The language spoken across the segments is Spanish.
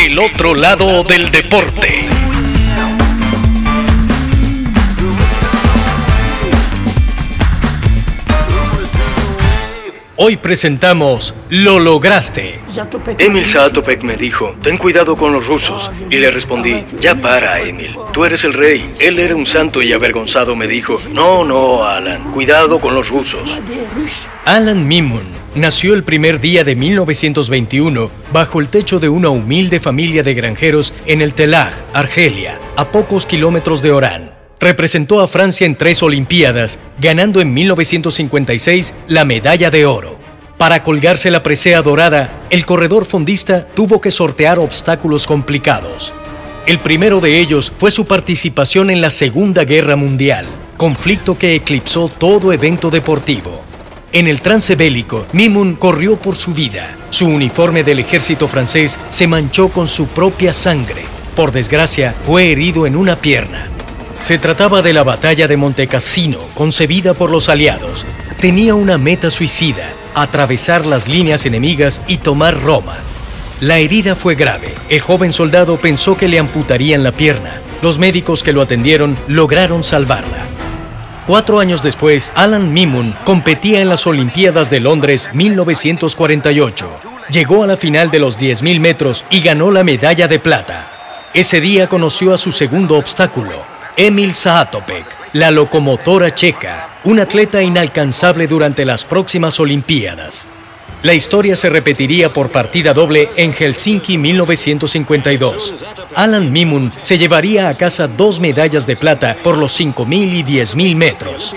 El otro lado del deporte. Hoy presentamos Lo lograste. Emil Saatopek me dijo, ten cuidado con los rusos. Y le respondí, ya para, Emil. Tú eres el rey. Él era un santo y avergonzado me dijo, no, no, Alan, cuidado con los rusos. Alan Mimun nació el primer día de 1921 bajo el techo de una humilde familia de granjeros en el Telaj, Argelia, a pocos kilómetros de Orán. Representó a Francia en tres Olimpiadas, ganando en 1956 la medalla de oro. Para colgarse la presea dorada, el corredor fondista tuvo que sortear obstáculos complicados. El primero de ellos fue su participación en la Segunda Guerra Mundial, conflicto que eclipsó todo evento deportivo. En el trance bélico, Mimun corrió por su vida. Su uniforme del ejército francés se manchó con su propia sangre. Por desgracia, fue herido en una pierna. Se trataba de la batalla de Montecassino, concebida por los aliados. Tenía una meta suicida, atravesar las líneas enemigas y tomar Roma. La herida fue grave. El joven soldado pensó que le amputarían la pierna. Los médicos que lo atendieron lograron salvarla. Cuatro años después, Alan Mimun competía en las Olimpiadas de Londres 1948. Llegó a la final de los 10.000 metros y ganó la medalla de plata. Ese día conoció a su segundo obstáculo, Emil Saatopek, la locomotora checa, un atleta inalcanzable durante las próximas Olimpiadas. La historia se repetiría por partida doble en Helsinki 1952. Alan Mimun se llevaría a casa dos medallas de plata por los 5.000 y 10.000 metros.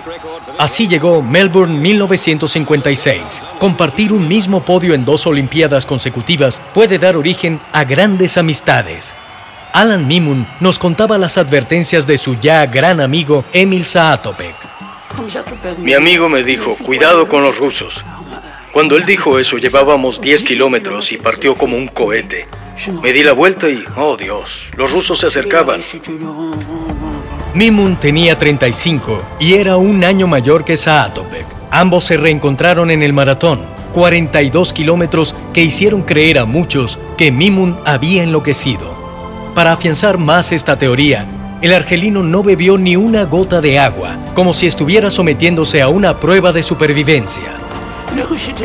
Así llegó Melbourne 1956. Compartir un mismo podio en dos Olimpiadas consecutivas puede dar origen a grandes amistades. Alan Mimun nos contaba las advertencias de su ya gran amigo Emil Saatopek. Mi amigo me dijo, cuidado con los rusos. Cuando él dijo eso, llevábamos 10 kilómetros y partió como un cohete. Me di la vuelta y, oh Dios, los rusos se acercaban. Mimun tenía 35 y era un año mayor que Saatopek. Ambos se reencontraron en el maratón, 42 kilómetros que hicieron creer a muchos que Mimun había enloquecido. Para afianzar más esta teoría, el argelino no bebió ni una gota de agua, como si estuviera sometiéndose a una prueba de supervivencia.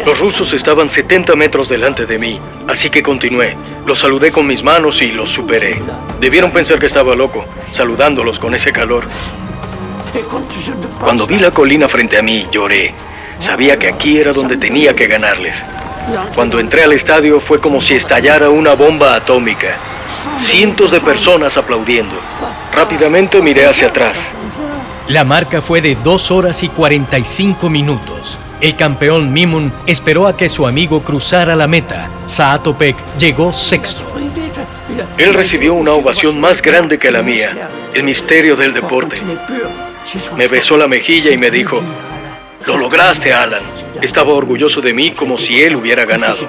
Los rusos estaban 70 metros delante de mí, así que continué. Los saludé con mis manos y los superé. Debieron pensar que estaba loco, saludándolos con ese calor. Cuando vi la colina frente a mí, lloré. Sabía que aquí era donde tenía que ganarles. Cuando entré al estadio fue como si estallara una bomba atómica. Cientos de personas aplaudiendo. Rápidamente miré hacia atrás. La marca fue de 2 horas y 45 minutos. El campeón Mimun esperó a que su amigo cruzara la meta. Saatopek llegó sexto. Él recibió una ovación más grande que la mía. El misterio del deporte. Me besó la mejilla y me dijo, lo lograste, Alan. Estaba orgulloso de mí como si él hubiera ganado.